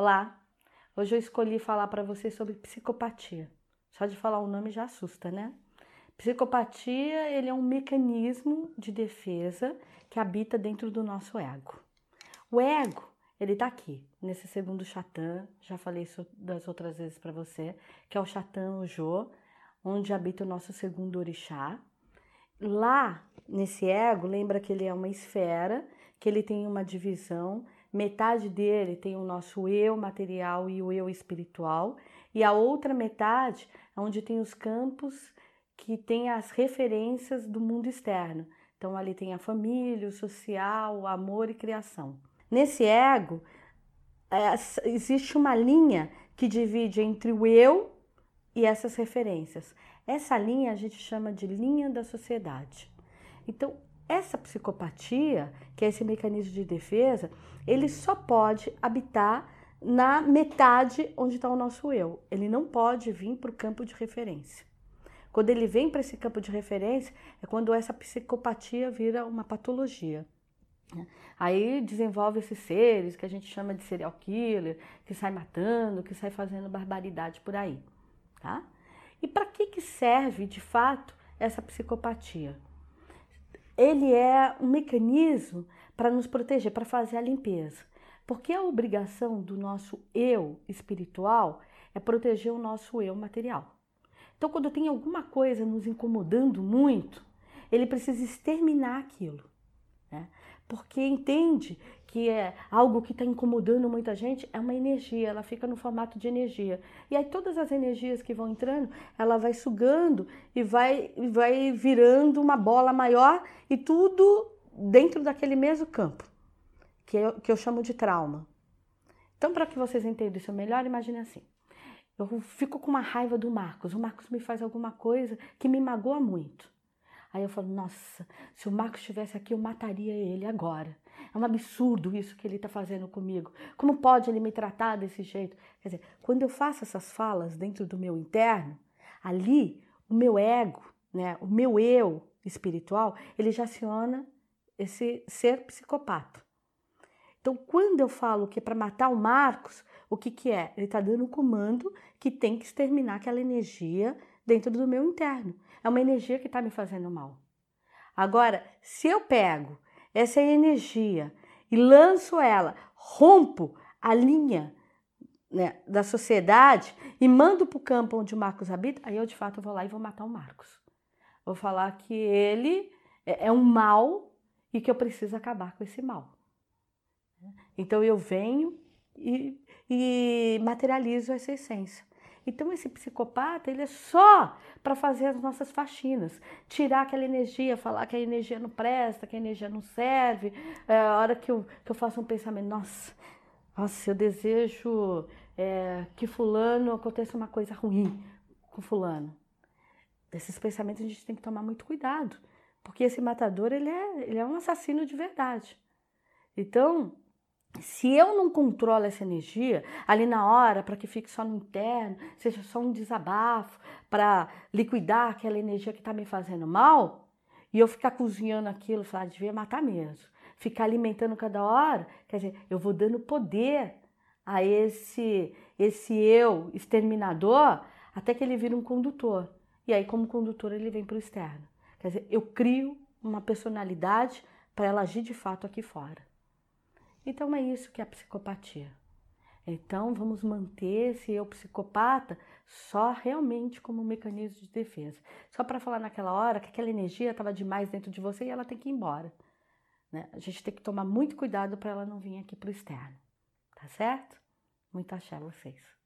Olá, hoje eu escolhi falar para vocês sobre psicopatia. Só de falar o nome já assusta, né? Psicopatia ele é um mecanismo de defesa que habita dentro do nosso ego. O ego ele tá aqui, nesse segundo chatã, já falei isso das outras vezes para você, que é o chatã Jô, onde habita o nosso segundo orixá. Lá, nesse ego, lembra que ele é uma esfera, que ele tem uma divisão Metade dele tem o nosso eu material e o eu espiritual, e a outra metade é onde tem os campos que tem as referências do mundo externo. Então ali tem a família, o social, o amor e criação. Nesse ego é, existe uma linha que divide entre o eu e essas referências. Essa linha a gente chama de linha da sociedade. Então, essa psicopatia, que é esse mecanismo de defesa, ele só pode habitar na metade onde está o nosso eu. Ele não pode vir para o campo de referência. Quando ele vem para esse campo de referência, é quando essa psicopatia vira uma patologia. Aí desenvolve esses seres que a gente chama de serial killer, que sai matando, que sai fazendo barbaridade por aí, tá? E para que, que serve de fato essa psicopatia? Ele é um mecanismo para nos proteger, para fazer a limpeza. Porque a obrigação do nosso eu espiritual é proteger o nosso eu material. Então, quando tem alguma coisa nos incomodando muito, ele precisa exterminar aquilo. Né? Porque entende que é algo que está incomodando muita gente, é uma energia, ela fica no formato de energia. E aí todas as energias que vão entrando, ela vai sugando e vai, vai virando uma bola maior e tudo dentro daquele mesmo campo, que eu, que eu chamo de trauma. Então, para que vocês entendam isso melhor, imagine assim. Eu fico com uma raiva do Marcos. O Marcos me faz alguma coisa que me magoa muito. Aí eu falo, nossa, se o Marcos estivesse aqui, eu mataria ele agora. É um absurdo isso que ele está fazendo comigo. Como pode ele me tratar desse jeito? Quer dizer, quando eu faço essas falas dentro do meu interno, ali o meu ego, né, o meu eu espiritual, ele já aciona esse ser psicopata. Então, quando eu falo que é para matar o Marcos, o que, que é? Ele está dando um comando que tem que exterminar aquela energia dentro do meu interno. É uma energia que está me fazendo mal. Agora, se eu pego essa energia e lanço ela, rompo a linha né, da sociedade e mando para o campo onde o Marcos habita, aí eu de fato vou lá e vou matar o Marcos. Vou falar que ele é, é um mal e que eu preciso acabar com esse mal. Então eu venho e, e materializo essa essência. Então esse psicopata, ele é só para fazer as nossas faxinas, tirar aquela energia, falar que a energia não presta, que a energia não serve. É, a hora que eu, que eu faço um pensamento, nossa, nossa, eu desejo é, que fulano aconteça uma coisa ruim com fulano. Desses pensamentos a gente tem que tomar muito cuidado, porque esse matador, ele é, ele é um assassino de verdade. Então, se eu não controlo essa energia ali na hora, para que fique só no interno, seja só um desabafo, para liquidar aquela energia que está me fazendo mal, e eu ficar cozinhando aquilo, falar, devia matar mesmo. Ficar alimentando cada hora, quer dizer, eu vou dando poder a esse, esse eu exterminador até que ele vira um condutor. E aí, como condutor, ele vem para o externo. Quer dizer, eu crio uma personalidade para ela agir de fato aqui fora. Então é isso que é a psicopatia. Então vamos manter esse eu psicopata só realmente como um mecanismo de defesa. Só para falar naquela hora que aquela energia estava demais dentro de você e ela tem que ir embora. Né? A gente tem que tomar muito cuidado para ela não vir aqui para o externo. Tá certo? Muito axé vocês.